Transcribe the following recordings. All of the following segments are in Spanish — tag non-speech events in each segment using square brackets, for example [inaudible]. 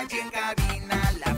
En cabina, la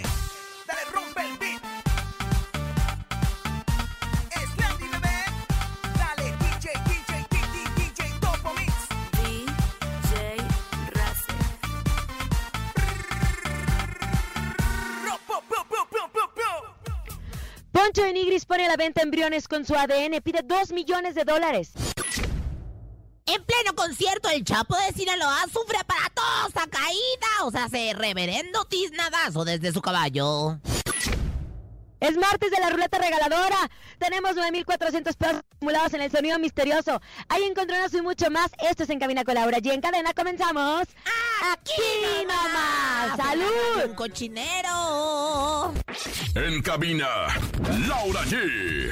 pone la venta embriones con su ADN, pide 2 millones de dólares. En pleno concierto, el Chapo de Sinaloa sufre aparatosa caída. O sea, se reverendo tiznadazo desde su caballo. Es martes de la ruleta regaladora. Tenemos 9,400 pesos acumulados en el sonido misterioso. Hay encontronazo y mucho más. Esto es En Cabina con Laura. Y en cadena comenzamos. Aquí nomás. Un ¡Salud! cochinero. En cabina, Laura G.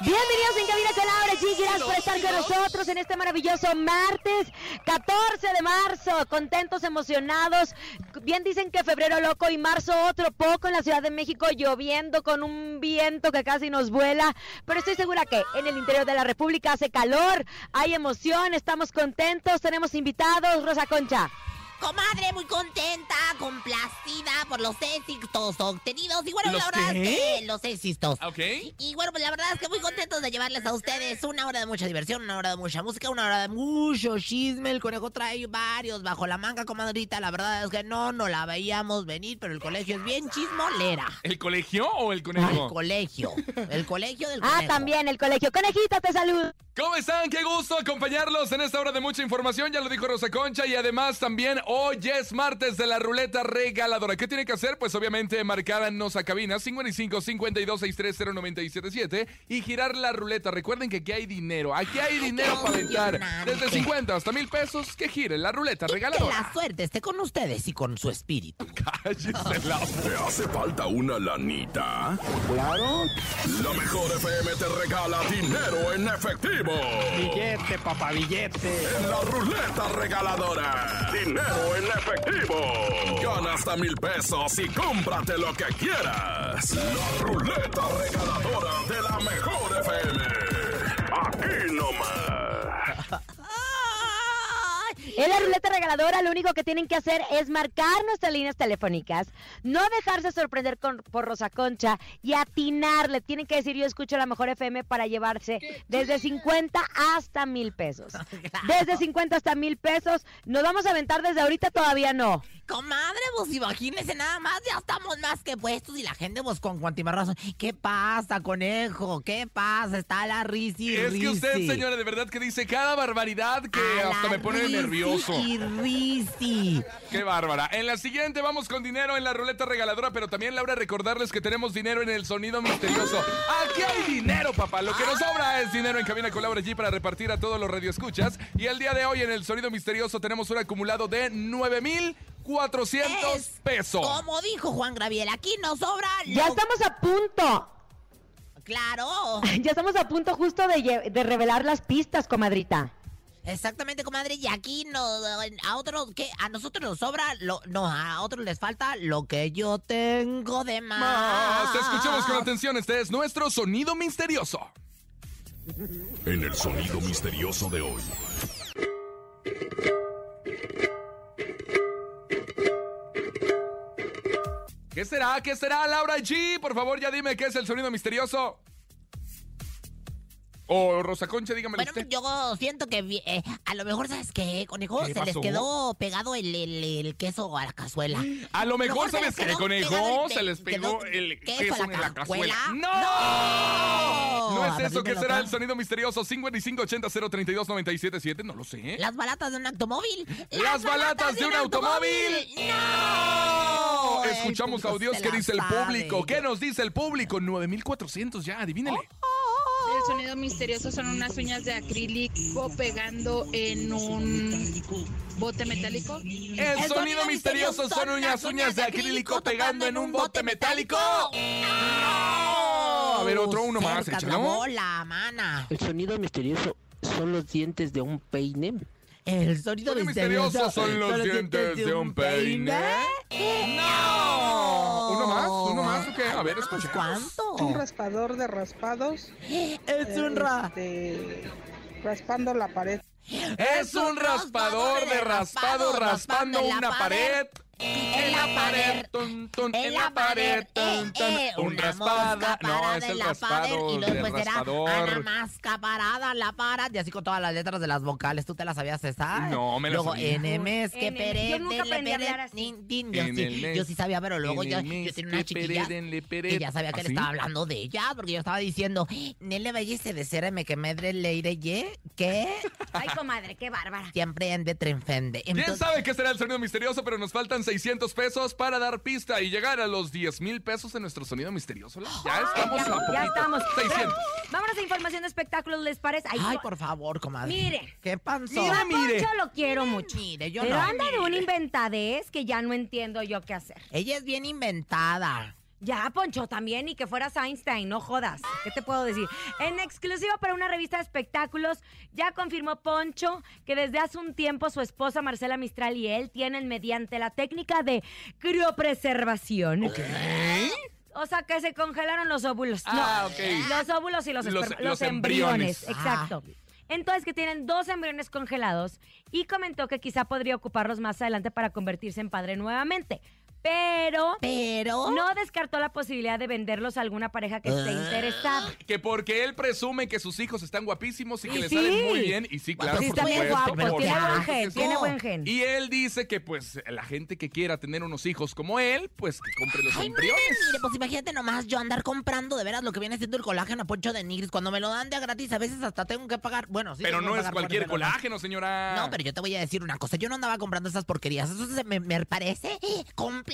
Bienvenidos en Cabina con Laura G. Gracias por estar con nosotros en este maravilloso martes 14 de marzo. Contentos, emocionados. Bien dicen que febrero loco y marzo otro poco en la Ciudad de México lloviendo con un viento que casi nos vuela. Pero estoy segura que en el interior de la República hace calor, hay emoción, estamos contentos, tenemos invitados. Rosa Concha. Comadre, muy contenta, complacida por los éxitos obtenidos. Y bueno, ¿Los la verdad qué? es que los éxitos. Ok. Y bueno, pues la verdad es que muy contentos de llevarles a ustedes una hora de mucha diversión, una hora de mucha música, una hora de mucho chisme. El conejo trae varios bajo la manga, comadrita. La verdad es que no, no la veíamos venir, pero el colegio es bien chismolera. ¿El colegio o el El conejo? colegio. El colegio del [laughs] Ah, conejo. también el colegio. Conejita, te saludo. ¿Cómo están? Qué gusto acompañarlos en esta hora de mucha información. Ya lo dijo Rosa Concha. Y además también hoy es martes de la ruleta regaladora. ¿Qué tiene que hacer? Pues obviamente marcarnos a cabina 55 52 630 977 y girar la ruleta. Recuerden que aquí hay dinero. Aquí hay dinero para aventar. Desde 50 hasta mil pesos. Que gire la ruleta Que la regaladora. suerte esté con ustedes y con su espíritu. [laughs] Cállese la ¿Te hace falta una lanita? Claro. La mejor FM te regala dinero en efectivo. Billete, papá, billete. En la ruleta regaladora. Dinero en efectivo. Gana hasta mil pesos y cómprate lo que quieras. La ruleta regaladora de la mejor FM. Aquí nomás. En la ruleta regaladora lo único que tienen que hacer es marcar nuestras líneas telefónicas, no dejarse sorprender con- por Rosa Concha y atinarle. Tienen que decir yo escucho la mejor FM para llevarse desde 50 hasta mil pesos. [laughs] Desde 50 hasta mil pesos. Nos vamos a aventar desde ahorita, todavía no. Comadre, pues imagínese nada más, ya estamos más que puestos y la gente pues con cuantimarrazo. ¿Qué pasa, conejo? ¿Qué pasa? Está la risi Es que usted, señora, de verdad que dice cada barbaridad que A hasta me pone risi nervioso. Y risi. Qué bárbara. En la siguiente vamos con dinero en la ruleta regaladora, pero también, Laura, recordarles que tenemos dinero en el sonido misterioso. Aquí hay dinero, papá. Lo que nos sobra es dinero en Cabina con Laura G para repartir a todos los radioescuchas. Y el día de hoy en el sonido misterioso tenemos un acumulado de 9,400 Es pesos. Como dijo Juan Graviel, aquí nos sobra Ya estamos a punto. Claro. [laughs] Ya estamos a punto justo de revelar las pistas, comadrita. Exactamente, comadre. Y aquí no, a otros, ¿qué? A nosotros nos sobra, lo, no, a otros les falta lo que yo tengo de más. Más. Escuchemos con atención. Este es nuestro sonido misterioso. En el sonido misterioso de hoy. ¿Qué será? ¿Qué será, Laura G? Por favor, ya dime qué es el sonido misterioso. O Rosa Concha, dígamelo Bueno, usted. yo siento que eh, a lo mejor, ¿sabes qué, conejo? ¿Qué Se les quedó pegado el, el- el queso a la cazuela. A lo mejor, ¿sabes qué, conejo? Se les pegó el queso en la la cazuela. ¡No! ¿No es eso? ¿Qué será el sonido misterioso? 5580-032-977. No lo sé. Las balatas de un automóvil. Las balatas de un automóvil. ¡No! Escuchamos audios la dice el público. ¿Qué nos dice el público? 9400 ya, adivínele. El sonido misterioso son unas uñas de acrílico pegando en un bote metálico. El, sonido misterioso son unas uñas de acrílico pegando en un bote metálico. ¡No! A ver, otro uno más, échalo. la mana. El sonido misterioso son los dientes de un peine. El sonido Sonido misterioso misterioso son los dientes de un peine. ¡No! ¿Uno más? ¿Uno más o qué? A ver. ¿Cuánto? Un raspador de raspados. Es un ra... este, raspando la pared. Es un raspador de raspado raspando una pared. En la pared. Tun, tun, En la pared, tun, eh, tun. eh, Un una raspada. No, parada es en el la pared y luego del pues era Ana. Masca parada en la parada y así con todas las letras de las vocales. ¿Tú te las sabías esa? No, me las Luego sabía. NMS que pere, Yo nunca le, aprendí a hablar así. Yo En sí, sabía, pero luego En yo, tenía una chiquilla le que ya sabía que le ¿Así? estaba hablando de ella porque yo estaba diciendo Nele Bellece de Sereme que medre leire ye que Ay, comadre, qué bárbara. siempre ende trenfende. ¿Quién sabe qué será el sonido misterioso? Pero nos faltan 600 pesos para dar pista y llegar a los 10 mil pesos en nuestro sonido misterioso. ¿la? Ya estamos ya, a ya estamos. 600. Vámonos a información de espectáculos, ¿les parece? Ay, Ay, por favor, comadre. Mire. ¿Qué pasó? Yo a mire. Poncho lo quiero mucho. Mire, yo pero no. anda de una inventadez que ya no entiendo yo qué hacer. Ella es bien inventada. Ya, Poncho, también, y que fueras Einstein, no jodas. ¿Qué te puedo decir? En exclusiva para una revista de espectáculos, ya confirmó Poncho que desde hace un tiempo su esposa Marcela Mistral y él tienen mediante la técnica de criopreservación. O sea, que se congelaron los óvulos. Ah, No, ok. Los óvulos y los, Los- esperma- los los embriones. embriones. Exacto. Entonces, que tienen dos embriones congelados y comentó que quizá podría ocuparlos más adelante para convertirse en padre nuevamente. Pero Pero. no descartó la posibilidad de venderlos a alguna pareja que esté Ah. interesada. Que porque él presume que sus hijos están guapísimos y que le Sí. salen muy bien. Y sí, claro, Sí, por supuesto, guapo, por tiene buen supuesto gen, que sí. tiene buen gen. Y él dice que pues la gente que quiera tener unos hijos como él, pues que compre los Ay, embriones. mire, pues imagínate nomás yo andar comprando de veras lo que viene siendo el colágeno a Poncho de Nigris. Cuando me lo dan de a gratis, a veces hasta tengo que pagar. Bueno, sí. Pero no es cualquier colágeno, señora. No, pero yo te voy a decir una cosa. Yo no andaba comprando esas porquerías. Eso se me, me parece completamente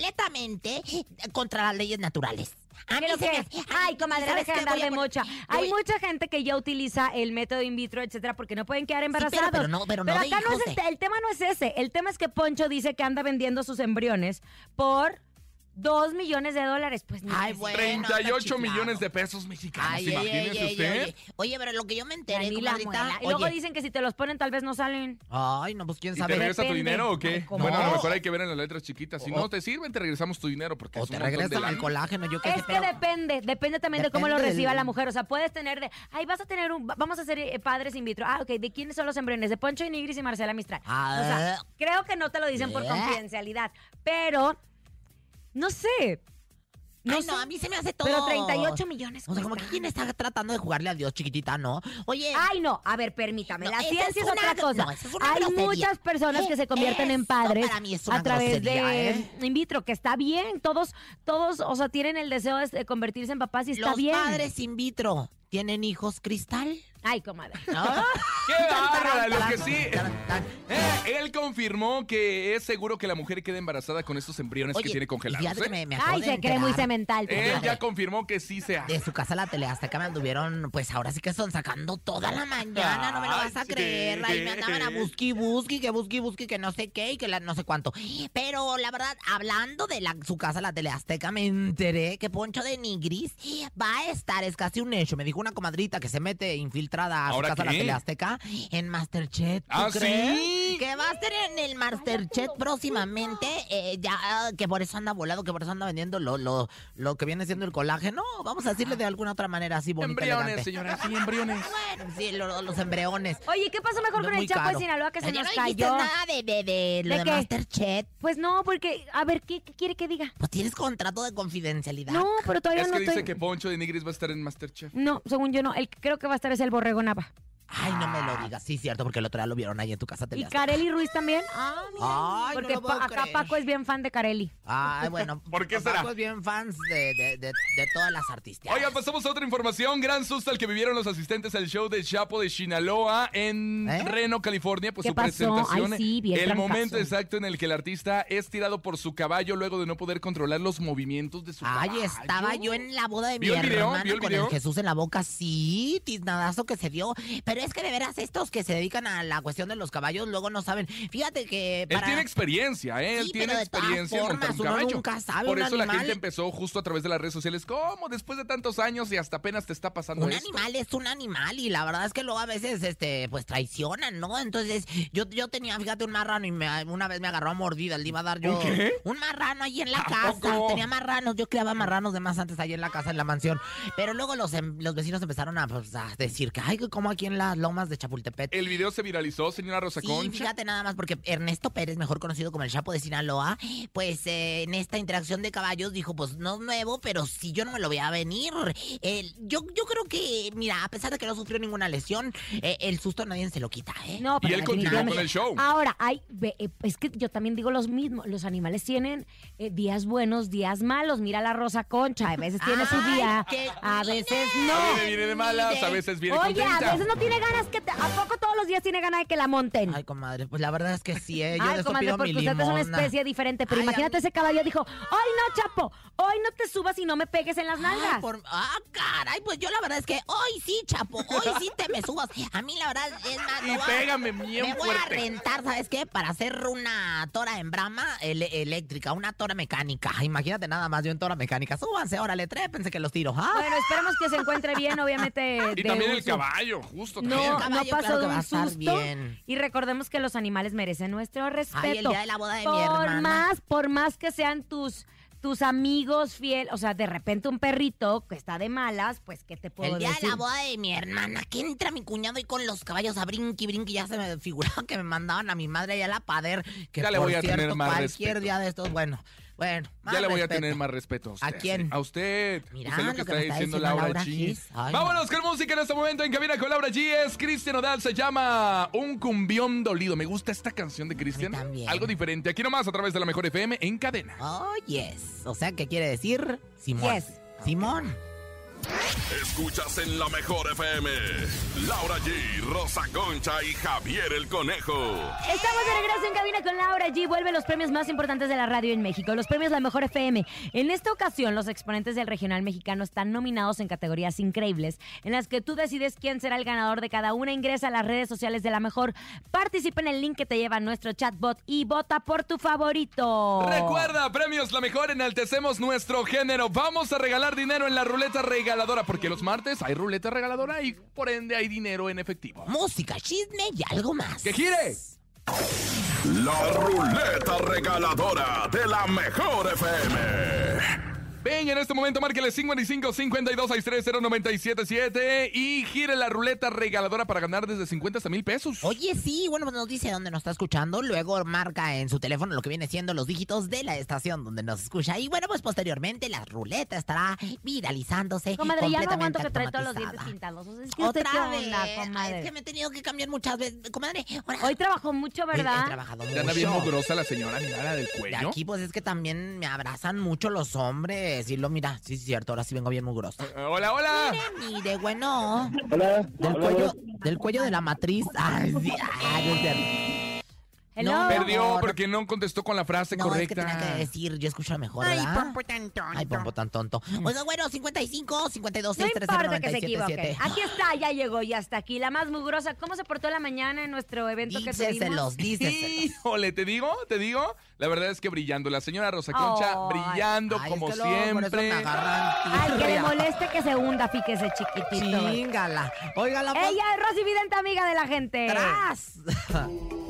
contra las leyes naturales. A mí ¿Qué lo se me hace- Ay, comadre, ¿sabes deja de qué? andar Voy a de poner- mocha. Hay voy- mucha gente que ya utiliza el método in vitro, etcétera, porque no pueden quedar pero- embarazados. pero no- pero no de acá no hijos es el, de- te- el tema no es ese. El tema es que Poncho dice que anda vendiendo sus embriones por dos millones de dólares. Pues ni Ay, que- bueno. 38 anda millones de pesos mexicanos, Ay, imagínese ay, usted. oye. Oye, pero lo que yo me enteré, Ni la comadrita, muela. Y luego oye. dicen que si te los ponen tal vez no salen. Ay, no, pues quién ¿Y te sabe. regresa tu dinero o qué? Bueno, a lo mejor hay que ver en las letras chiquitas. Si O- no te sirven, te regresamos tu dinero porque O es un te montón de regresan el colágeno, yo qué Es sé, que pero... depende, depende también de cómo lo Depende reciba del- la mujer. O sea, puedes tener de, ay, vas a tener un, vamos a hacer eh, padres in vitro. Ah, ok, ¿de quiénes son los embriones? De Poncho y Nigris y Marcela Mistral. O sea, Ah. creo que no te lo dicen por Eh. confidencialidad, pero, no sé. No, Ay, sé. no, a mí se me hace todo. Pero 38 millones. O sea, como que quién está tratando de jugarle a Dios, chiquitita, ¿no? Oye. Ay, no, a ver, permítame. No, la ciencia es es, otra una- cosa. no, es una Hay grosería. muchas personas que se convierten en padres para mí es una a través grosería, de ¿eh? in vitro, que está bien. Todos, todos, o sea, tienen el deseo de convertirse en papás y está los bien. padres in vitro tienen hijos cristal. Ay, comadre. [laughs] ¿No? ¡Qué bárbara! Lo que sí. Eh, él confirmó que es seguro que la mujer quede embarazada con estos embriones Oye, que tiene congelados. que ¿eh? me, me Ay, se cree muy cemental. Él ya confirmó que sí se hace. De su casa la Teleazteca me anduvieron, pues ahora sí que son sacando toda la mañana, no me lo vas a Ay, creer. Ahí me andaban a sí. busqui busqui, que busqui busqui, que no sé qué y que la- no sé cuánto. Pero la verdad, hablando de la, su casa la Teleazteca, me enteré que Poncho de Nigris va a estar, es casi un hecho. Me dijo una comadrita que se mete infiltrada a su ¿Ahora casa la qué? Teleazteca en Masterchef. ¿tú ¿Ah, crees? sí? Que va a estar en el Masterchef próximamente. eh, ya, ah, que por eso anda volado, que por eso anda vendiendo lo, lo, lo que viene siendo el colágeno. Vamos a decirle de alguna otra manera así bonita, Embriones, elegante. señora, sí, embriones. [laughs] Bueno, sí, lo- los embriones. Oye, ¿qué pasó mejor No, con el Chapo caro. de Sinaloa que se nos no cayó? nada de, de, de lo ¿De de? Masterchef. Pues no, porque, a ver, ¿qué, qué quiere que diga? Pues tienes contrato de confidencialidad. No, pero todavía Es no que dice que Poncho de Nigris va a estar en Masterchef. No, según yo no. El que creo que va a estar es el Borrego Nava. Ay, no me lo digas. Sí, cierto, porque el otro día lo vieron ahí en tu casa. ¿Y Teleazteca. Carely Ruiz también? Ah, mira. Ay, no Porque lo puedo pa- acá creer. Paco es bien fan de Carely. Ay, bueno. [laughs] ¿Por qué Paco será? es bien fans de, de, de, de todas las artistas. Oigan, pasamos a otra información. Gran susto al que vivieron los asistentes al show del Chapo de Sinaloa en ¿Eh? Reno, California. Pues ¿Qué su pasó? presentación. Ay, sí, vi el trancazo. momento exacto en el que el artista es tirado por su caballo luego de no poder controlar los movimientos de su Ay, caballo. estaba yo en la boda de mi ¿Vio el video? hermana ¿Vio el con el Jesús en la boca. Sí, tiznadazo que se dio. Pero es que de veras estos que se dedican a la cuestión de los caballos luego no saben. Fíjate que Él tiene experiencia, ¿eh? Él tiene experiencia en montar un caballo. nunca sabe, Por un eso la gente empezó justo a través de las redes sociales. ¿Cómo? Después de tantos años y hasta apenas te está pasando Un esto. animal es un animal y la verdad es que luego a veces este pues traicionan, ¿no? Entonces yo, yo tenía, fíjate, un marrano y me- una vez me agarró a mordida, le iba a dar yo ¿Un qué? un marrano ahí en la ¿A casa. poco? Tenía marranos, yo criaba marranos de más antes ahí en la casa, en la mansión. Pero luego los, em- los vecinos empezaron a, pues, a decir que, ay, como aquí en las lomas de Chapultepec. El video se viralizó, señora Rosa Sí, Concha. fíjate nada más porque Ernesto Pérez, mejor conocido como el Chapo de Sinaloa, pues eh, en esta interacción de caballos dijo, pues no es nuevo, pero si yo no me lo voy a venir. El- yo, yo creo que, mira, a pesar de que no sufrió ninguna lesión, eh, el susto nadie se lo quita, ¿eh? No, Y pero él continuó con el show. Ahora, hay, ve- eh, es que yo también digo los mismos. Los animales tienen eh, días buenos, días malos. Mira la rosa concha. A veces tiene su día, a veces A no. veces viene de malas, a veces viene Oye, a veces no tiene ganas que te, ¿A poco todos los días tiene ganas de que la monten? Ay, comadre, pues la verdad es que sí, ¿eh? Yo Ay, comadre, porque mi usted es una especie diferente. Pero Ay, imagínate ese caballo dijo, hoy no, Chapo, hoy no te subas y no me pegues en las Ay, nalgas. por- ah, caray, pues yo la verdad es que hoy sí, Chapo, hoy sí te me subas. A mí la verdad es más... Y me voy a- pégame bien Me voy a rentar, ¿sabes qué? Para hacer una tora en brama eléctrica, una tora mecánica. Imagínate nada más yo en tora mecánica. Súbanse, órale, trépense que los tiro. ¿ah? Bueno, esperemos que se encuentre bien, obviamente. [laughs] Y de también el caballo, justo también. Caballo, no pasó de un susto. bien. Y recordemos que los animales merecen nuestro respeto. Ay, el día de la boda de mi por hermana. más, por más que sean tus tus amigos fiel, o sea, de repente un perrito que está de malas, pues qué te puedo El día decir. de la boda de mi hermana, que entra mi cuñado y con los caballos a brinqui, brinqui, ya se me figuraba que me mandaban a mi madre allá a la pader. Que Ya le voy a cierto, tener más cualquier respeto. día de estos, bueno, bueno. más Ya le voy a respeto. tener más respeto a usted. ¿A quién? A usted. Mira Usted lo que me está diciendo Laura G. Gis. Ay, Vámonos con música en este momento en cabina con Laura G. Es Cristian Odal, se llama Un cumbión dolido. Me gusta esta canción de Cristian. también. Algo diferente. Aquí nomás a través de la mejor FM en cadena. Oh, yes. O sea, ¿qué quiere decir? Simón. Yes. Simón. Escuchas en la mejor FM. Laura G, Rosa Concha y Javier el Conejo. Estamos de regreso en cabina con Laura G. Vuelve los premios más importantes de la radio en México, los premios La Mejor FM. En esta ocasión, los exponentes del regional mexicano están nominados en categorías increíbles, en las que tú decides quién será el ganador de cada una. Ingresa a las redes sociales de La Mejor, participa en el link que te lleva a nuestro chatbot y vota por tu favorito. Recuerda, premios La Mejor, enaltecemos nuestro género. Vamos a regalar dinero en la ruleta regaladora, porque los martes hay ruleta regaladora y por ende hay dinero en efectivo. Música, chisme y algo más. ¡Que gire! La ruleta regaladora de la mejor FM. Ven, en este momento márquele 55 52 630 977 y gire la ruleta regaladora para ganar desde 50 hasta mil pesos. Oye, sí, bueno, pues nos dice dónde nos está escuchando. Luego marca en su teléfono lo que viene siendo los dígitos de la estación donde nos escucha. Y bueno, pues posteriormente la ruleta estará viralizándose. Comadre, ya no completamente aguanto que trae todos los dientes pintados. O sea, es que Otra ¿qué vez. onda, comadre? es que me he tenido que cambiar muchas veces. Comadre, ahora- Hoy trabajó mucho, He- He, ¿verdad? trabajado Ya anda bien mucho. mugrosa la señora, mira la del De cuello. aquí, pues es que también me abrazan mucho los hombres. Decirlo. Mira, sí, es cierto, ahora sí vengo bien mugroso. Eh, Hola, hola. Mire, mire, bueno. Hola. Del cuello, del cuello de la matriz. Ay, sí, ay, no es cierto. Hello. No, Perdió porque no contestó con la frase No, es que tenía correcta. que decir, yo escucho mejor, Ay, pompo tan tonto. Ay, pompo tan tonto. Oiga, bueno, 55, 52, No 6, 3, 0, importa que se 97, equivoque. 7. Aquí está, ya llegó, ya está aquí. La más mugrosa. ¿Cómo se portó la mañana en nuestro evento que tuvimos? Díceselos, díceselos. Híjole, te digo, te digo. La verdad es que brillando. La señora Rosa Concha Ay. brillando Ay, como es que siempre. Al que le moleste que se hunda, fíjese, chiquitito. Chingala. Oiga, la. Ella es Rosy Vidente, amiga de la gente. ¡Tras! [laughs]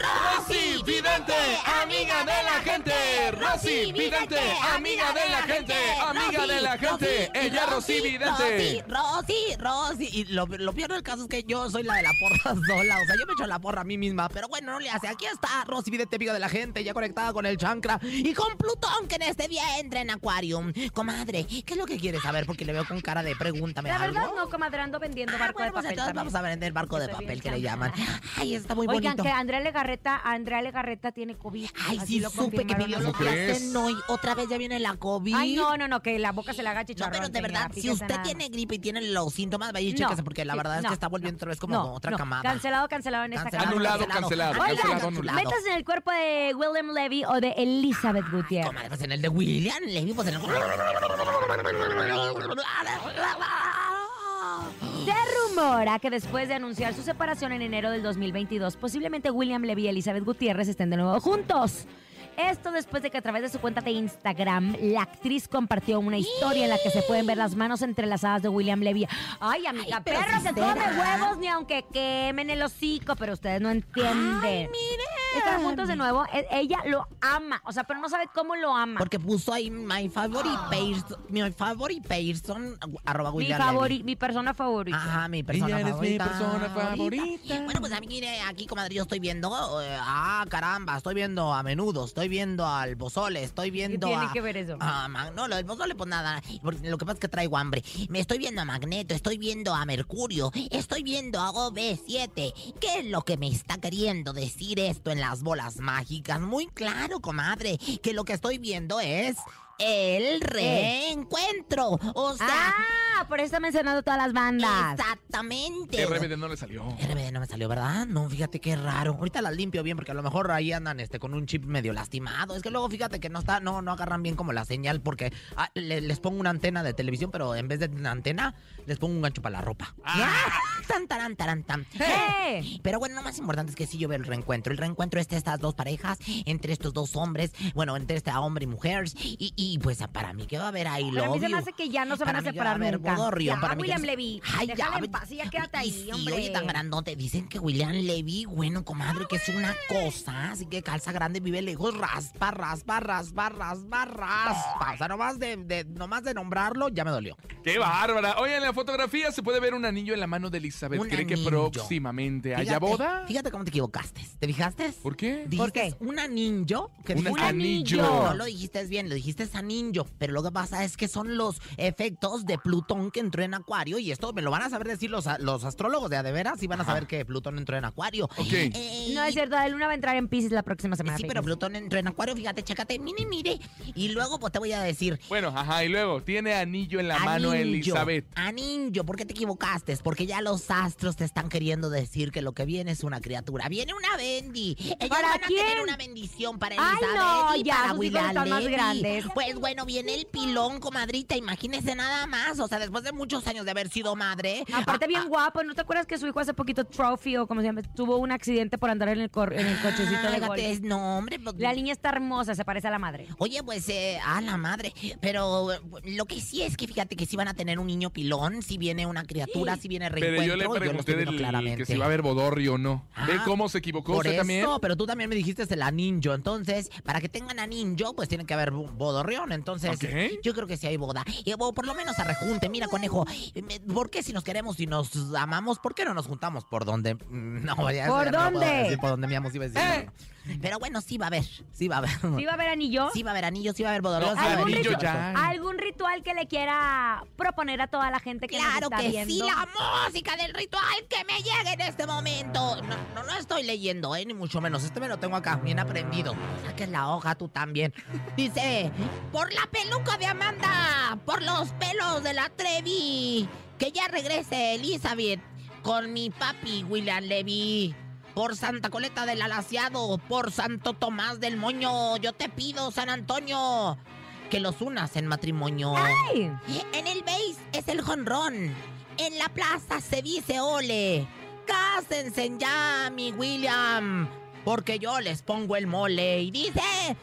Rosy Vidente, amiga de la gente. Rosy Vidente, amiga de la gente. Amiga de la gente. Ella Rosy Vidente. Rosy, Rosy. Y lo, lo peor del caso es que yo soy la de la porra [laughs] sola. O sea, yo me echo la porra a mí misma. Pero bueno, no le hace. Aquí está Rosy Vidente, amiga de la gente, ya conectada con el chancra. Y con Plutón, que en este día entra en Aquarium. Comadre, ¿qué es lo que quieres saber? Porque le veo con cara de pregúntame La algo. verdad, no, comadre, ando vendiendo Ah, barco bueno, de pues papel. entonces también. vamos a vender barco de papel que le llaman. Ay, está muy Oigan, bonito. que Andrea Legarreta, Andrea Legarreta tiene COVID. Ay, Así sí, lo supe que confirmaron pidió los lo ¿Cómo que crees? hacen hoy. Otra vez ya viene la COVID. Ay, no, no, no, que la boca se la haga No, pero de verdad, si usted nada tiene gripe y tiene los síntomas, vaya y No, chéquese, porque la sí, verdad es no, que está volviendo no, otra vez como no, otra no. camada. Cancelado, cancelado en esta Cancelado, camada. Anulado, cancelado, cancelado, anulado. Metas en el cuerpo de William Levy o de Elizabeth Gutiérrez. Comadre, pues en el de William Levy, pues en el... Se rumora que después de anunciar su separación en enero del 2022, posiblemente William Levy y Elizabeth Gutiérrez estén de nuevo juntos. Esto después de que a través de su cuenta de Instagram, la actriz compartió una historia en la que se pueden ver las manos entrelazadas de William Levy. Ay, amiga, Ay, pero perro come será. huevos ni aunque quemen el hocico, pero ustedes no entienden. Ay, miren. Están juntos de nuevo. E- Ella lo ama, o sea, pero no sabe cómo lo ama. Porque puso ahí my favorite person, mi favorite person, arroba mi, William favori- mi persona favorita. Ajá, mi persona Ella eres mi favorita. persona favorita. Bueno, pues a mí, mire, aquí, comadre, yo estoy viendo, eh, ah, caramba, estoy viendo a menudo, estoy viendo al pozole, estoy viendo tiene a... que ver eso? a Mag- no, lo del pozole, pues nada, porque lo que pasa es que traigo hambre. Me estoy viendo a Magneto, estoy viendo a Mercurio, estoy viendo a OB7. ¿Qué es lo que me está queriendo decir esto en las bolas mágicas? Muy claro, comadre, que lo que estoy viendo es... El reencuentro. O sea, Ah, por eso está mencionando todas las bandas. exactamente. RBD no le salió. RBD no me salió, ¿verdad? No, fíjate qué raro. Ahorita las limpio bien porque a lo mejor ahí andan este con un chip medio lastimado. Es que luego fíjate que no está, no, no agarran bien como la señal porque ah, le- les pongo una antena de televisión, pero en vez de una antena, les pongo un gancho para la ropa. ¡Ah! Tan, taran, taran, tan. ¡Eh! Pero bueno, lo más importante es que sí yo veo el reencuentro. El reencuentro es de estas dos parejas, entre estos dos hombres, bueno, entre este hombre y mujer. Y, y, pues para mí que va a haber ahí Pero a mí se me you. hace que ya no se van a separar va a nunca. bodorrio, Ya, para mí William Levy, Ay, ya, en paz y ya quédate ahí, sí, hombre. oye, tan grandote. Dicen que William Levy, bueno, comadre, que es una cosa. Así que calza grande, vive lejos, raspa, raspa, raspa, raspa, raspa. O sea, nomás de, de, nomás de nombrarlo, ya me dolió. ¡Qué bárbara! Oye, en la fotografía se puede ver un anillo en la mano de Elizabeth. Un ¿Cree que próximamente haya boda? Fíjate cómo te equivocaste. ¿Te fijaste? ¿Por qué? ¿Por qué? un anillo. Que Un anillo. No lo dijiste bien, lo dijiste anillo. Pero lo que pasa es que son los efectos de Plutón que entró en Acuario. Y esto me lo van a saber decir los, los astrólogos de a de veras. Y van a Ajá. saber que Plutón entró en Acuario. Ok. Eh, No es cierto, la luna va a entrar en Pisces la próxima semana. Sí, pero. Plutón entró en Acuario, fíjate, chécate, mire, mire. Y luego, pues te voy a decir. Bueno, ajá, y luego, tiene anillo en la mano Elizabeth. Anillo, ¿por qué te equivocaste? Porque ya los astros te están queriendo decir que lo que viene es una criatura. Viene una Bendy. Ellos ¿Para van a tener quién? una bendición para Ay, Elizabeth no, y ya, para sus hijos están más grandes. Pues bueno, viene el pilón, comadrita. Imagínese nada más. O sea, después de muchos años de haber sido madre. Aparte ah, bien ah, guapo, ¿no te acuerdas que su hijo hace poquito Trophy o como se llama? Tuvo un accidente por andar en el, cor- en el cochecito de fíjate, golf. es- no, hombre. pues, La niña está hermosa, se parece a la madre. Oye, pues, eh, a la madre. Pero eh, lo que sí es que fíjate que sí van a tener un niño pilón, si viene una criatura, si viene Pero reencuentro. yo le lo pregunté estoy viendo del, claramente. que si va a haber bodorrio o no. ¿Ve Ah, cómo se equivocó Por usted eso, también? pero tú también me dijiste el anillo. Entonces, para que tengan anillo, pues tiene que haber bo- Entonces, yo creo que sí hay boda. Y, o por lo menos a rejunte. Mira, conejo, me- ¿por qué si nos queremos y nos amamos, por qué no nos juntamos por donde? Mm, No, ya ¿Por ya no dónde? decir por donde mi amo iba a decir. ¡Eh! Pero bueno, sí va a haber, sí va a haber. ¿Sí va a haber anillo? Sí va a haber anillos, sí va a haber sí va a haber ¿Algún anillo ya. ¿Algún ritual que le quiera proponer a toda la gente que nos Claro está que viendo? sí, la música del ritual que me llegue en este momento. No, no, no estoy leyendo, ¿eh? Ni mucho menos. Este me lo tengo acá, bien aprendido. Saques la hoja tú también. [laughs] Dice, por la peluca de Amanda, por los pelos de la Trevi, que ya regrese Elizabeth con mi papi William Levy. Por Santa Coleta del Alaciado, por Santo Tomás del Moño, yo te pido, San Antonio, que los unas en matrimonio. ¡Ay! En el base es el jonrón. En la plaza se dice ole. Cásense ya, mi William. Porque yo les pongo el mole. Y dice...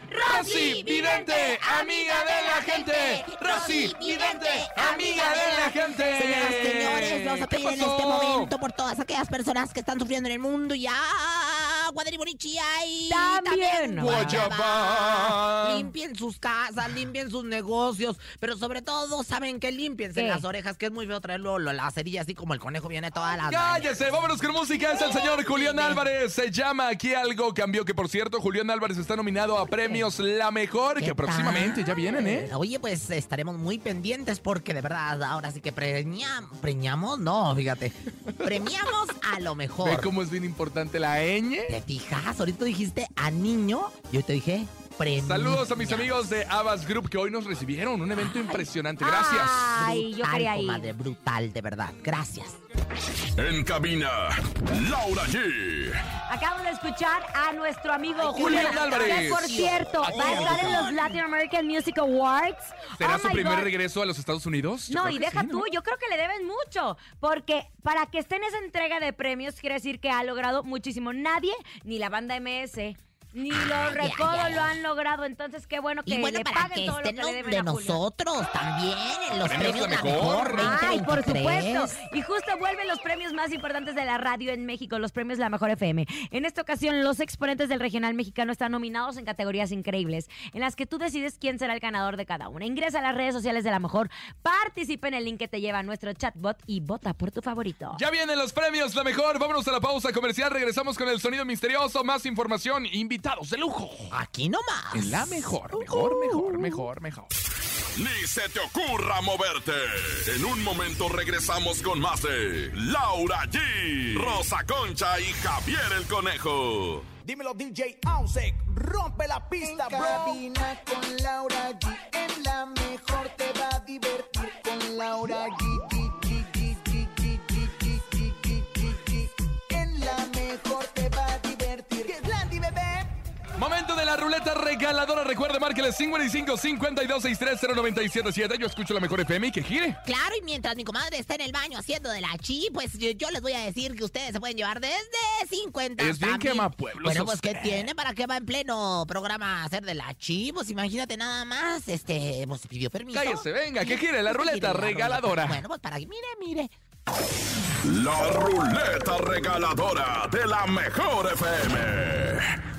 Rosy Vidente, amiga de la gente. Rosy Vidente, amiga de la gente. Señoras señores, vamos a ¿Qué pedir en este momento por todas aquellas personas que están sufriendo en el mundo y agua de Bonichi y También. Guayabá. Limpien sus casas, limpien sus negocios, pero sobre todo saben que limpiense ¿Qué? las orejas, que es muy feo traerlo la cerilla así como el conejo viene todas las Cállese, vámonos con música. Es el señor Julián Álvarez. Se llama Aquí Algo Cambió. Que por cierto, Julián Álvarez está nominado a premios La Mejor. ¿Qué Que próximamente tal? ya vienen, ¿eh? Oye, pues estaremos muy pendientes porque de verdad ahora sí que preña- preñamos, no, fíjate. Premiamos a lo Ve mejor. cómo es bien importante la ñ. ¿Te fijas? Ahorita dijiste a niño, yo te dije premio. Saludos a mis amigos de Abbas Group que hoy nos recibieron. Un evento impresionante. Gracias. Ay, yo Brutal, quería ir. comadre, brutal, de verdad. Gracias. En cabina, Laura G. Acabamos de escuchar a nuestro amigo Ay, Julián Julián Álvarez. Que por cierto, Aquí va a estar en los Latin American Music Awards. ¿Será Oh su primer God. regreso a los Estados Unidos? Yo No, y deja sí, ¿no? tú, yo creo que le deben mucho, porque para que esté en esa entrega de premios quiere decir que ha logrado muchísimo. Nadie, ni la banda MS, ni los Ay, Recodo ay, ay. lo han logrado, entonces qué bueno que Y bueno, le para paguen que todo lo que le los deben de a nosotros también en los Premios premios La Mejor. Mejor Ay, por 2023. supuesto. Y justo vuelven los premios más importantes de la radio en México, los premios La Mejor FM. En esta ocasión, los exponentes del regional mexicano están nominados en categorías increíbles, en las que tú decides quién será el ganador de cada una. Ingresa a las redes sociales de La Mejor, participa en el link que te lleva a nuestro chatbot y vota por tu favorito. Ya vienen los premios, la mejor. Vámonos a la pausa comercial. Regresamos con el sonido misterioso, más información, invitados de lujo. Aquí nomás. En la mejor, mejor, mejor, mejor, mejor. Ni se te ocurra moverte. En un momento regresamos con más de Laura G, Rosa Concha y Javier el Conejo. Dímelo DJ Ausek, rompe la pista, bro. cabina con Laura G, en la ruleta regaladora. Recuerde, márquele 55 52 63 0977. Yo escucho la mejor FM y que gire. Claro, y mientras mi comadre está en el baño haciendo de la chi, pues yo, yo les voy a decir que ustedes se pueden llevar desde 50 Es bien mil. quemapueblos Bueno, pues ¿qué usted. tiene? ¿Para qué va en pleno programa a hacer de la chi? Pues imagínate nada más, este, pues pidió permiso. Cállese, venga, que gire la ruleta gire la regaladora. Bueno, pues para que, mire, mire. La ruleta regaladora de la mejor FM.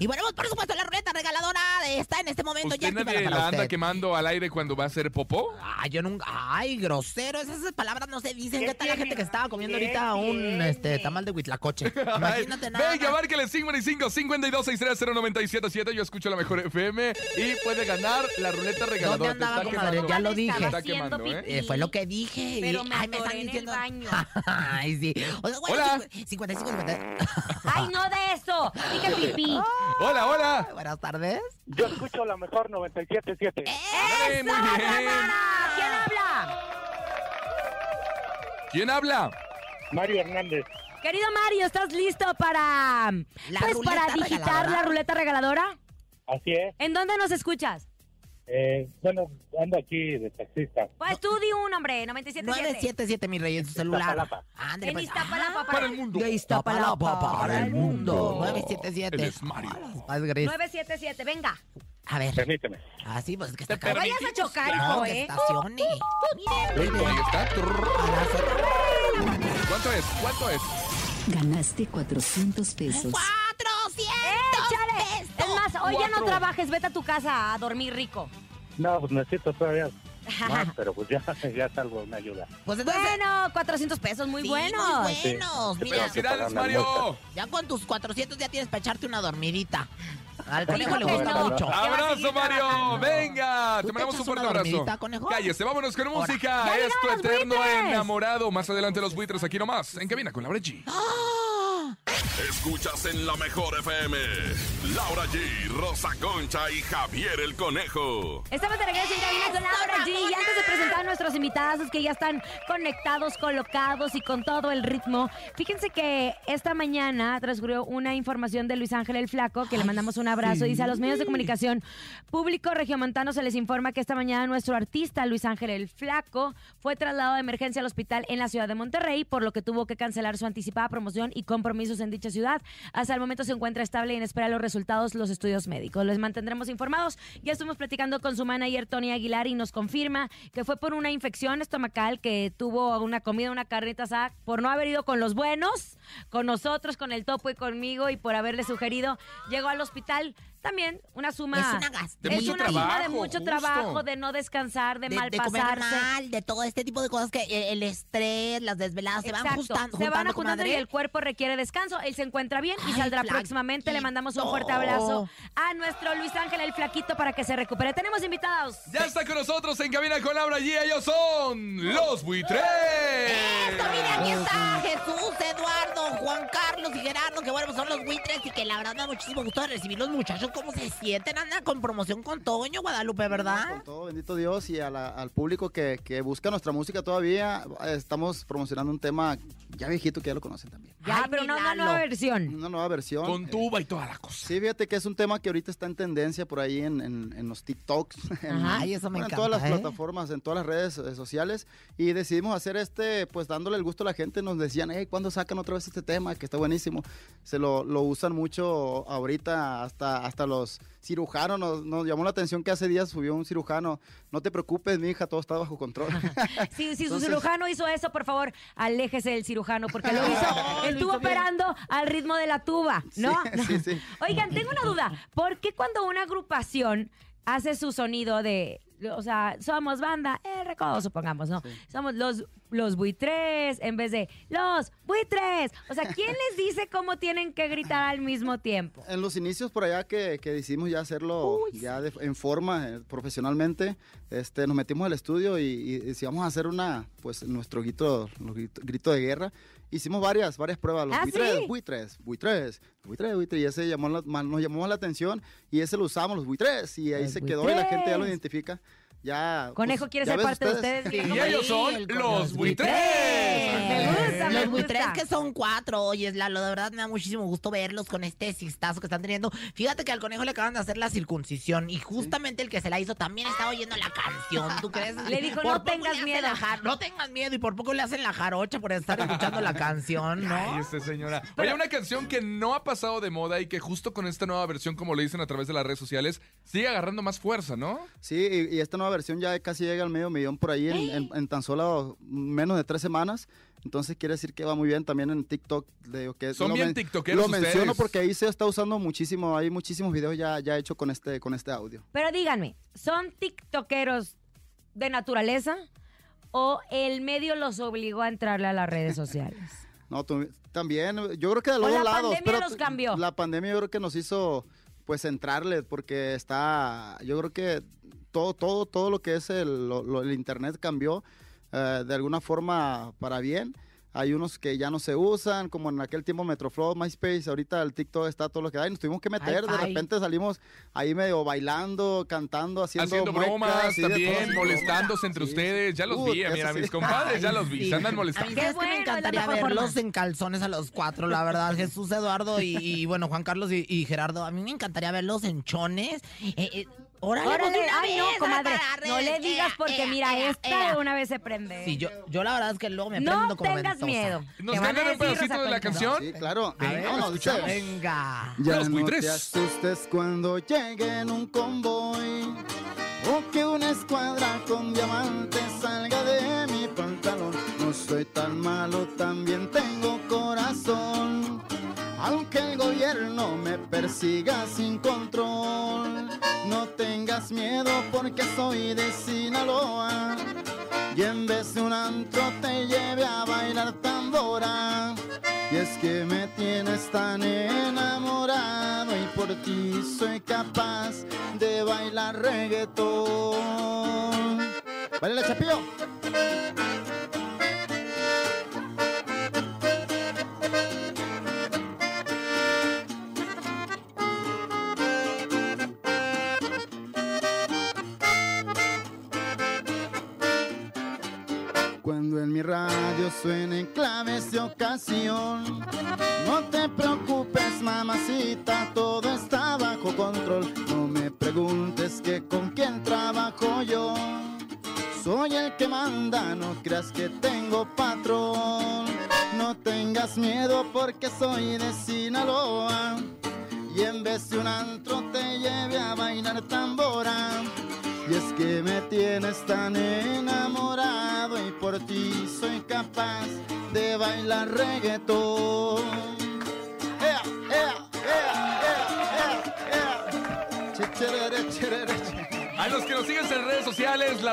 Y bueno, pues por supuesto la ruleta regaladora está en este momento ya ¿Usted activada nadie para la anda usted. quemando al aire cuando va a hacer popó? Ay, yo nunca. Ay, grosero. Esas palabras no se dicen. ¿Qué tal la gente que estaba comiendo ahorita un este tamal de huitlacoche? [laughs] Imagínate nada. Venga, márquele 55 52 63 0977. Yo escucho la mejor FM y puede ganar la ruleta regaladora. Ya lo dije. Está quemando, ¿eh? Eh, fue lo que dije. y- Pero me ay, me están el diciendo. baño. [laughs] Ay, sí. O sea, bueno, Hola. cincu- 55, 50. ¡Ay, no de eso! Dije pipí. [laughs] Hola, hola. Buenas tardes. Yo escucho la mejor 97.7. Ándale, muy ¡Esa, bien. ¿Quién habla? ¿Quién habla? Mario Hernández. Querido Mario, ¿estás listo para, La pues, para digitar regaladora. la ruleta regaladora? Así es. ¿En dónde nos escuchas? Eh, bueno, ando aquí de taxista. Pues tú di un nombre, 97.7. 977, mi rey, en su celular. Iztapalapa. Ándale, En pues. Iztapalapa. Para el mundo. De Iztapalapa para para el mundo. mundo. 977. Él es Mario. Más gris. 977, venga. A ver. Permíteme. Ah, sí, pues es que está Te No acá. vayas a chocar, hijo, que ¿eh? estacione. Listo, ahí está. Mire. ¿Cuánto es? ¿Cuánto es? Ganaste 400 pesos. ¡400! ¡Échale! pesos! Es más, hoy ya no trabajes, vete a tu casa a dormir rico. No, pues necesito todavía más, [laughs] pero pues ya, [laughs] ya es algo, una ayuda. Pues entonces, Bueno, 400 pesos, muy sí, buenos. Muy buenos. Mira, Felicidades, Mario. ya con tus 400 ya tienes para echarte una dormidita. Al conejo le gusta no. mucho. Abrazo, Mario. Venga, ¿Tú te mandamos un fuerte abrazo. conejo? Cállese, vámonos con Ahora. música. ¡Ya Es tu eterno buitres! enamorado. Más adelante los buitres aquí nomás. En cabina con Laura G. Escuchas en la mejor FM. Laura G, Rosa Concha y Javier el Conejo. Estamos de regreso en cabina con Laura G. Y antes de presentar a nuestros invitados que ya están conectados, colocados y con todo el ritmo, fíjense que esta mañana transcurrió una información de Luis Ángel el Flaco, que le mandamos un abrazo. Dice a los medios de comunicación público regiomontano se les informa que esta mañana nuestro artista Luis Ángel el Flaco fue trasladado de emergencia al hospital en la ciudad de Monterrey, por lo que tuvo que cancelar su anticipada promoción y en dicha ciudad. Hasta el momento se encuentra estable y en espera de los resultados los estudios médicos. Les mantendremos informados. Ya estuvimos platicando con su manager Tony Aguilar y nos confirma que fue por una infección estomacal que tuvo una comida, una carnita asada, por no haber ido con los buenos, con nosotros, con el topo y conmigo y por haberle sugerido, llegó al hospital. También una suma. Es una. De es mucho una suma de trabajo, mucho justo. trabajo, de no descansar, de, de, mal de comer pasarse. mal, de todo este tipo de cosas que eh, el estrés, las desveladas se van juntando, se van juntando, y el cuerpo requiere descanso. Él se encuentra bien y Ay, saldrá próximamente. Le mandamos un fuerte abrazo a nuestro Luis Ángel el Flaquito para que se recupere. Tenemos invitados. Ya está con nosotros en cabina con Laura G. Ellos son los buitres. Esto, mira, aquí está Jesús, Eduardo, Juan Carlos y Gerardo, que bueno, pues son los buitres y que la verdad me da muchísimo gusto de recibir los muchachos. ¿Cómo se sienten? Andan con promoción con Toño, Guadalupe, ¿verdad? Con todo, bendito Dios, y a la- al público que, que busca nuestra música todavía, estamos promocionando un tema ya viejito que ya lo conocen también. Ya, Ay, pero una Lalo. nueva versión. Una nueva versión. Con eh, tuba y toda la cosa. Sí, fíjate que es un tema que ahorita está en tendencia por ahí en, en- en los TikToks, [laughs] en, Ajá, ay, eso me bueno, en encanta, todas las ¿eh? plataformas, en todas las redes eh, sociales. Y decidimos hacer este, pues dándole el gusto a la gente. Nos decían, hey, ¿cuándo sacan otra vez este tema? Que está buenísimo. Se lo, lo usan mucho ahorita, hasta, hasta los cirujanos. Nos, nos llamó la atención que hace días subió un cirujano. No te preocupes, mi hija, todo está bajo control. [laughs] Si, si su cirujano hizo eso, por favor, aléjese del cirujano, porque lo [laughs] hizo. Él estuvo operando al ritmo de la tuba, ¿no? Sí, [laughs] sí, sí. Oigan, tengo una duda. ¿Por qué cuando una agrupación hace su sonido de, o sea, somos banda, el recodo, supongamos, ¿no? Somos los, los buitres en vez de los buitres. O sea, ¿quién les dice cómo tienen que gritar al mismo tiempo? En los inicios por allá que, que decidimos ya hacerlo ya de- en forma, eh, profesionalmente, este, nos metimos al estudio y, y decíamos hacer una, pues nuestro grito, nuestro grito, grito de guerra. Hicimos varias, varias pruebas, los ¿Ah, buitres, sí? buitres, buitres, buitres, buitres, y ese llamó la- nos llamó la atención y ese lo usamos, los buitres, y ahí Los se quedó y la gente ya lo buitres. identifica. Ya, Conejo pues, quiere ser parte de ustedes. Y ellos son el- los buitres. Me gusta, me Los buitres que son cuatro, oye, Lalo, de verdad me da muchísimo gusto verlos con este cistazo que están teniendo. Fíjate que al conejo le acaban de hacer la circuncisión y justamente el que se la hizo también está oyendo la canción, ¿tú crees? Le dijo, Por "No tengas miedo". la jar- no tengas miedo y por poco le hacen la jarocha por estar escuchando la canción, ¿no? Ay, este señora. Oye, una canción que no ha pasado de moda y que justo con esta nueva versión, como le dicen a través de las redes sociales, sigue agarrando más fuerza, ¿no? Sí, y, y esta nueva versión ya casi llega al medio millón por ahí en, en- en tan solo menos de tres semanas. Entonces quiere decir que va muy bien también en TikTok. le digo que Son lo bien tiktokeros Lo menciono ustedes. porque ahí se está usando muchísimo. Hay muchísimos videos ya, ya hechos con este, con este audio. Pero díganme, ¿son tiktokeros de naturaleza o el medio los obligó a entrarle a las redes sociales? [laughs] No, tú- también, yo creo que de los la dos lados. pandemia pero los cambió. La pandemia yo creo que nos hizo pues entrarle porque está, yo creo que todo, todo, todo lo que es el, lo- lo- el internet cambió eh, de alguna forma para bien. Hay unos que ya no se usan, como en aquel tiempo Metroflow, MySpace, ahorita el TikTok está todo lo que hay. Nos tuvimos que meter, de Hi-Fi. repente salimos ahí medio bailando, cantando, haciendo, Haciendo muecas, bromas sí, de también, molestándose entre Sí, ustedes. Ya los Uh, vi, eso mira, sí. mis [laughs] compadres, ya los vi. Sí. Se andan molestando. Qué que bueno, me es la encantaría verlos en calzones a los cuatro, la verdad. Jesús, Eduardo y, y, bueno, Juan Carlos y, y Gerardo. A mí me encantaría verlos en chones. Eh, eh, órale, Órale, de una ay no, comadre, no le digas ea, porque ea, mira, ea, esta ea. de una vez se prende. Sí, yo, yo la verdad es que luego me no prendo como tengas miedo. ¿Nos cantan un pedacito de la canción? Sí, claro. Venga. Ya Los no te asustes cuando llegue en un convoy o que una escuadra con diamantes salga de mi pantalón. No soy tan malo, también tengo corazón. Aunque el gobierno me persiga sin control, no tengas miedo porque soy de Sinaloa. Y en vez de un antro te lleve a bailar tambora. Y es que me tienes tan enamorado y por ti soy capaz de bailar reggaetón. ¡Baila Chapío! Radio suenen claves de ocasión, no te preocupes mamacita, todo está bajo control. No me preguntes que con quién trabajo yo. Soy el que manda, no creas que tengo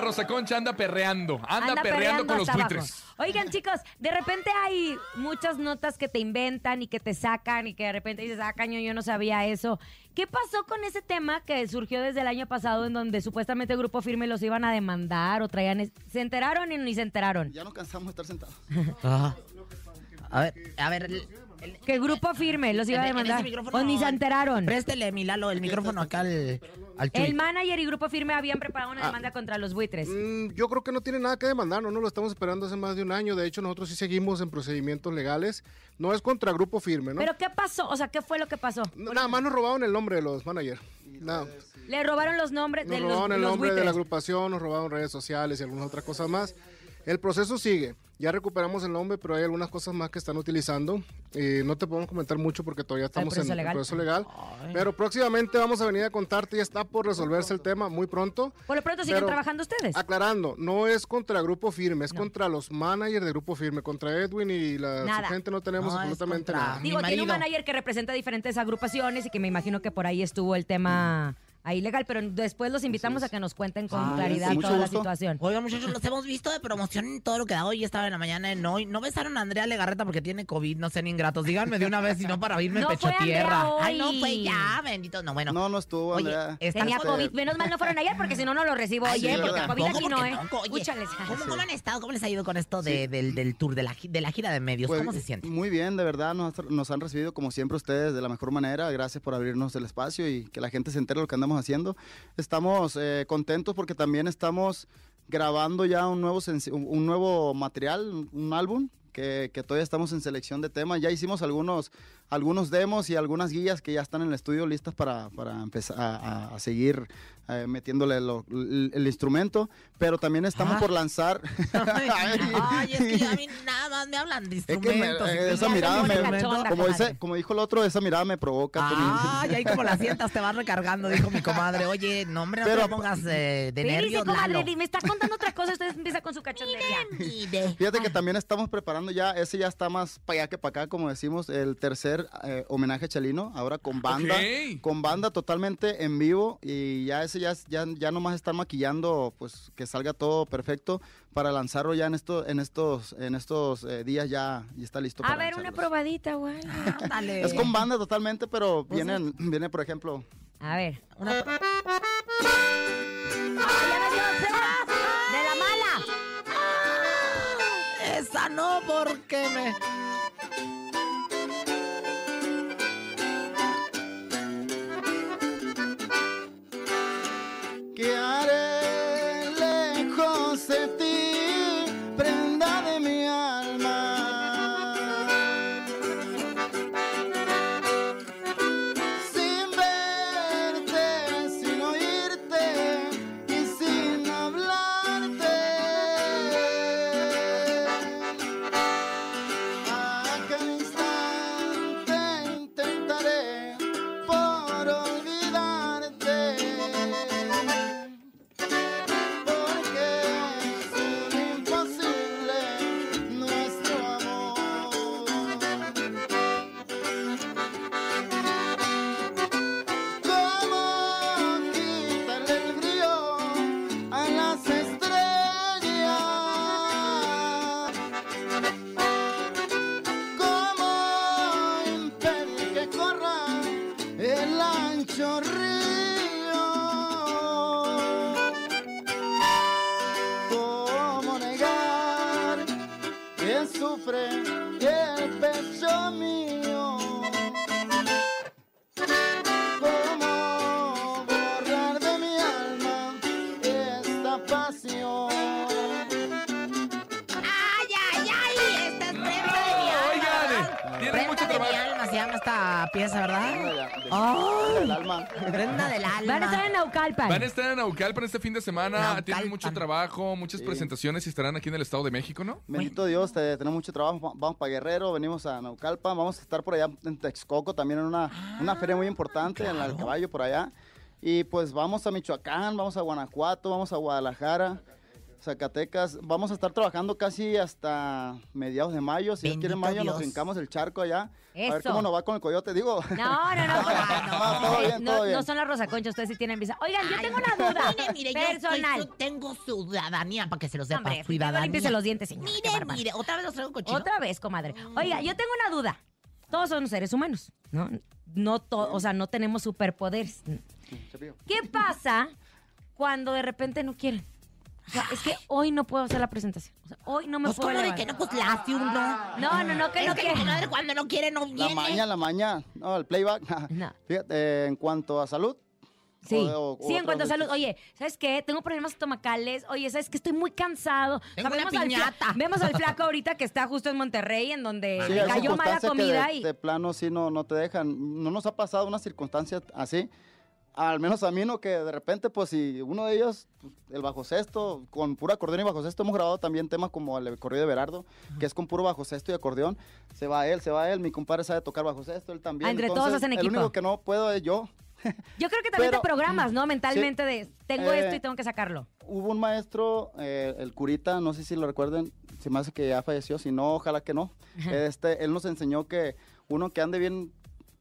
Rosa Concha anda perreando. Anda, Anda perreando, con los buitres. Oigan, chicos, de repente hay muchas notas que te inventan y que te sacan y que de repente dices, ah, caño, yo no sabía eso. ¿Qué pasó con ese tema que surgió desde el año pasado en donde supuestamente el Grupo Firme los iban a demandar o traían... ¿Se enteraron y ni se enteraron? Ya nos cansamos de estar sentados. [laughs] A ver, a ver. el- el- Que el Grupo Firme los iba a demandar. O ni se enteraron. Préstele, mi Lalo, el micrófono acá al, al. El manager y Grupo Firme habían preparado una demanda contra los buitres. Mm, Yo creo que no tiene nada que demandar, no, no lo estamos esperando hace más de un año. De hecho, nosotros sí seguimos en procedimientos legales. No es contra grupo firme, ¿no? ¿Pero qué pasó? O sea, ¿qué fue lo que pasó? No, Nada más nos robaron el nombre de los managers. Le robaron los nombres Nos de los, robaron el los nombre de la agrupación, nos robaron redes sociales y algunas otras cosas más. El proceso sigue. Ya recuperamos el nombre, pero hay algunas cosas más que están utilizando. Eh, no te podemos comentar mucho porque todavía estamos en legal. el proceso legal. Pero próximamente vamos a venir a contarte, ya está por resolverse el tema muy pronto. Por lo pronto siguen Pero- trabajando ustedes. Aclarando, no es contra Grupo Firme, es contra los managers de Grupo Firme. Contra Edwin y la, gente no tenemos No, absolutamente contra- nada. Digo, tiene un manager que representa diferentes agrupaciones y que me imagino que por ahí estuvo el tema ahí legal, pero después los invitamos a que nos cuenten con Ah, claridad sí, mucho toda la gusto. situación. Oiga, muchachos, los hemos visto de promoción en todo lo que da hoy. Estaba en la mañana en hoy. No besaron a Andrea Legarreta porque tiene COVID, no sean ingratos. Díganme de una vez, si no para irme [laughs] No pecho fue Andrea tierra. hoy. Ay, no fue ya, bendito. No, bueno. No, no estuvo, Oye, Andrea. Tenía COVID, menos mal no fueron ayer porque si no, no lo recibo Ay, hoy, ¿eh? sí, Porque ¿verdad? COVID ¿Cómo aquí que no, ¿eh? no? Oye, Escúchales. ¿Cómo, cómo han estado? ¿Cómo les ha ido con esto de- del, del tour, de la, gi- de la gira de medios? Pues, ¿Cómo se siente? Muy bien, de verdad, nos, nos han recibido como siempre ustedes de la mejor manera. Gracias por abrirnos el espacio y que la gente se entere de lo que andamos haciendo. Estamos eh, contentos porque también estamos grabando ya un nuevo, un nuevo material, un- álbum. Que, todavía estamos en selección de temas. Ya hicimos algunos, algunos demos y algunas guías que ya están en el estudio listas para, para empezar a seguir eh, metiéndole lo- el, el instrumento. Pero también estamos Ah. por lanzar. [laughs] Ay, es que a mí [laughs] nada más me hablan de Es que me- instrumentos. eh, esa me mirada me, como, comadre. dice, como dijo el otro, esa mirada me provoca. Ah, Tony. y ahí como la sientas te vas recargando, dijo mi comadre. Oye, no, hombre, no Pero- te pongas eh, de nervios, comadre, Lalo. me está contando otra cosa, usted empieza con su cachondería. Fíjate que también estamos preparando ya, ese ya está más para allá que para acá, como decimos, el tercer eh, homenaje a Chalino, ahora con banda, con banda totalmente en vivo y ya ese ya, ya, ya nomás están maquillando, pues que salga todo perfecto para lanzarlo ya en, esto, en estos, en estos eh, días ya, ya está listo. A para ver, una probadita, güey. [laughs] Es con banda totalmente, pero Pues vienen, viene por ejemplo, A ver. Una- ¡Ay, ya me dio sed! ¡De la mala! Esa no, porque me... la pieza, ¿verdad? Ay. del alma. Prenda del alma. Van a estar en Naucalpan. Van a estar en Naucalpan este fin de semana. Naucalpan. Tienen mucho trabajo, muchas Sí. presentaciones y estarán aquí en el Estado de México, ¿no? Bendito Dios, te- tenemos mucho trabajo. Va- Vamos para Guerrero, venimos a Naucalpan, vamos a estar por allá en Texcoco también en una, una feria muy importante, en la del caballo por allá. Y pues vamos a Michoacán, vamos a Guanajuato, vamos a Guadalajara, Zacatecas. Vamos a estar trabajando casi hasta mediados de mayo. Si Dios quiere mayo, nos brincamos el charco allá. A ver cómo nos va con el coyote, digo. No, no, no. No, [laughs] todo bien, no, todo bien. no son las Rosa Concha, ustedes sí tienen visa. Oigan, yo tengo una duda Mire, mire, yo estoy- personal. yo tengo ciudadanía para que se lo sepa. Hombre, ciudadanía. los dientes, señor. Qué Mire, mire, otra vez los traigo cochino. Otra vez, comadre. Oiga, yo tengo una duda. Todos somos seres humanos, ¿no? No to- o sea, no tenemos superpoderes. ¿Qué pasa cuando de repente no quieren? O sea, es que hoy no puedo hacer la presentación. O sea, hoy no me Pues puedo cómo de que no, pues la hace uno. No, no, no, que es no que quiere. cuando no quiere no La viene. maña, la maña. No, el playback. [laughs] Fíjate, eh, en cuanto a salud. Sí, o- o sí, en cuanto a salud. Oye, ¿sabes qué? Tengo problemas estomacales. Oye, ¿sabes qué? Estoy muy cansado. Tengo una vemos, al vemos al flaco ahorita que está justo en Monterrey, en donde Sí, cayó mala que comida de, y... de plano sí no, no te dejan. No nos ha pasado una circunstancia así. Al menos a mí no, que de repente, pues si uno de ellos, pues, el bajo sexto, con puro acordeón y bajo sexto, hemos grabado también temas como el corrido de Berardo, que es con puro bajo sexto y acordeón. Se va él, se va él, mi compadre sabe tocar bajo sexto, él también. Ah, entre todos hacen El equipo. único que no puedo es yo. [laughs] Yo creo que también Pero- te programas, ¿no? Mentalmente de, tengo Eh, esto y tengo que sacarlo. Hubo un maestro, eh, el curita, no sé si lo recuerden, se me hace que ya falleció, si no, ojalá que no. Este, él nos enseñó que uno que ande bien,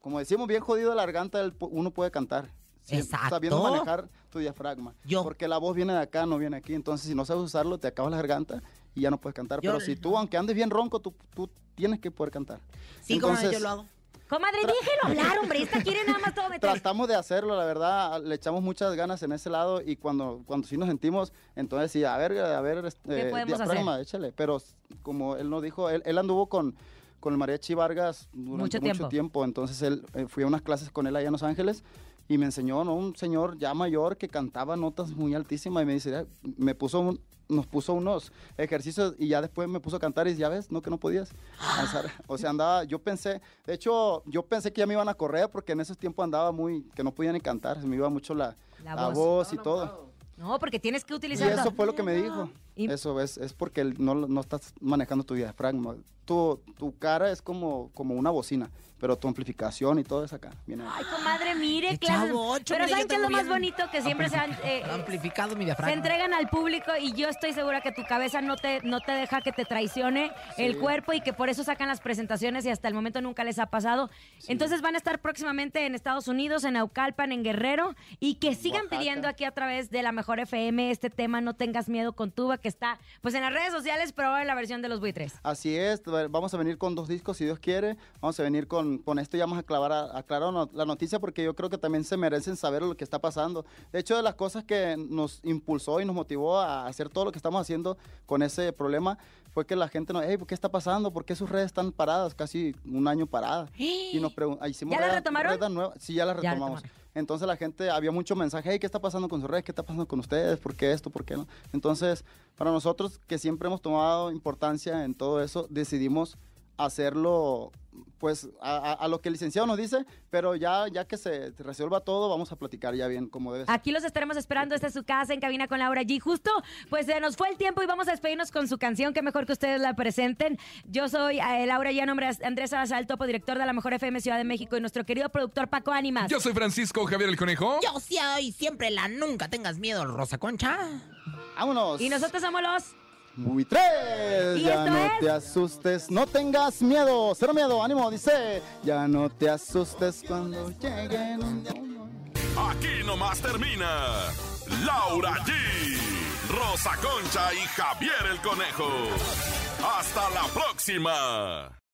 como decimos, bien jodido de la garganta, uno puede cantar. Sí, Exacto. Sabiendo manejar tu diafragma. Porque la voz viene de acá, no viene aquí. Entonces, si no sabes usarlo, te acabas la garganta y ya no puedes cantar. Yo- Pero si tú, aunque andes bien ronco, tú, tú tienes que poder cantar. Sí, como yo lo hago. Comadre, déjelo hablar, hombre. Esta quiere nada más todo meter. Tratamos de hacerlo, la verdad, le echamos muchas ganas en ese lado y cuando, cuando sí nos sentimos, entonces sí, a ver, a ver, este, podemos diafragma, échale. Pero como él nos dijo, él, él anduvo con, con el mariachi Vargas Mucho durante mucho tiempo. tiempo. entonces él eh, fui a unas clases con él allá en Los Ángeles y me enseñó, ¿no? Un señor ya mayor que cantaba notas muy altísimas y me dice, "Ya", me puso un- nos puso unos ejercicios y ya después me puso a cantar y ya ves, no que no podías. alzar". [gasps] O sea, andaba, yo pensé, de hecho, yo pensé que ya me iban a correr porque en esos tiempos andaba muy, que no podía ni cantar, se me iba mucho la, La la voz. voz y todo. No, porque tienes que Y utilizar... eso fue lo que me dijo. Eso es, es porque no, no estás manejando tu diafragma. Tu, tu cara es como, como una bocina, pero tu amplificación y todo es acá. Viene Ay, comadre, mire, Qué clases. chavo ocho, Pero mire, ¿saben qué es lo más bonito? Que siempre se han... eh, Amplificado mi se entregan al público y yo estoy segura que tu cabeza no te, no te deja que te traicione el cuerpo y que por eso sacan las presentaciones y hasta el momento nunca les ha pasado. Entonces van a estar próximamente en Estados Unidos, en Aucalpan, en Guerrero y que sigan Oaxaca. pidiendo aquí a través de la Mejor FM este tema No tengas miedo con tuba que está pues en las redes sociales pero ahora en la versión de los buitres. Así es, vamos a venir con dos discos si Dios quiere. Vamos a venir con, con esto y vamos a clavar, a- aclarar no- la noticia porque yo creo que también se merecen saber lo que está pasando. De hecho, de las cosas que nos impulsó y nos motivó a hacer todo lo que estamos haciendo con ese problema fue que la gente nos, hey, ¿qué está pasando? ¿Por qué sus redes están paradas? Casi un año paradas. Y nos preguntamos, hicimos ¿Ya redes- retomaron? redes nuevas. Sí, ya las Ya retomamos. retomaron. Entonces la gente, había mucho mensaje, hey, ¿qué está pasando con sus redes? ¿Qué está pasando con ustedes? ¿Por qué esto? ¿Por qué no? Entonces, para nosotros que siempre hemos tomado importancia en todo eso, decidimos hacerlo pues a, a- a lo que el licenciado nos dice, pero ya, ya que se resuelva todo, vamos a platicar ya bien como debe ser. Aquí los estaremos esperando. Esta es su casa en cabina con Laura G. Justo, pues se nos fue el tiempo y vamos a despedirnos con su canción. Qué mejor que ustedes la presenten. Yo soy eh, Laura G. Nombre es Andrés Salazar, topo director de la Mejor FM Ciudad de México y nuestro querido productor Paco Ánimas. Yo soy Francisco Javier el Conejo. Yo soy siempre la nunca tengas miedo, Rosa Concha. ¡Vámonos! Y nosotros somos los. Muy tres, ¿Y ya no es? te asustes, no tengas miedo, cero miedo, ánimo, dice, ya no te asustes cuando lleguen. Aquí nomás termina Laura G, Rosa Concha y Javier el Conejo. Hasta la próxima.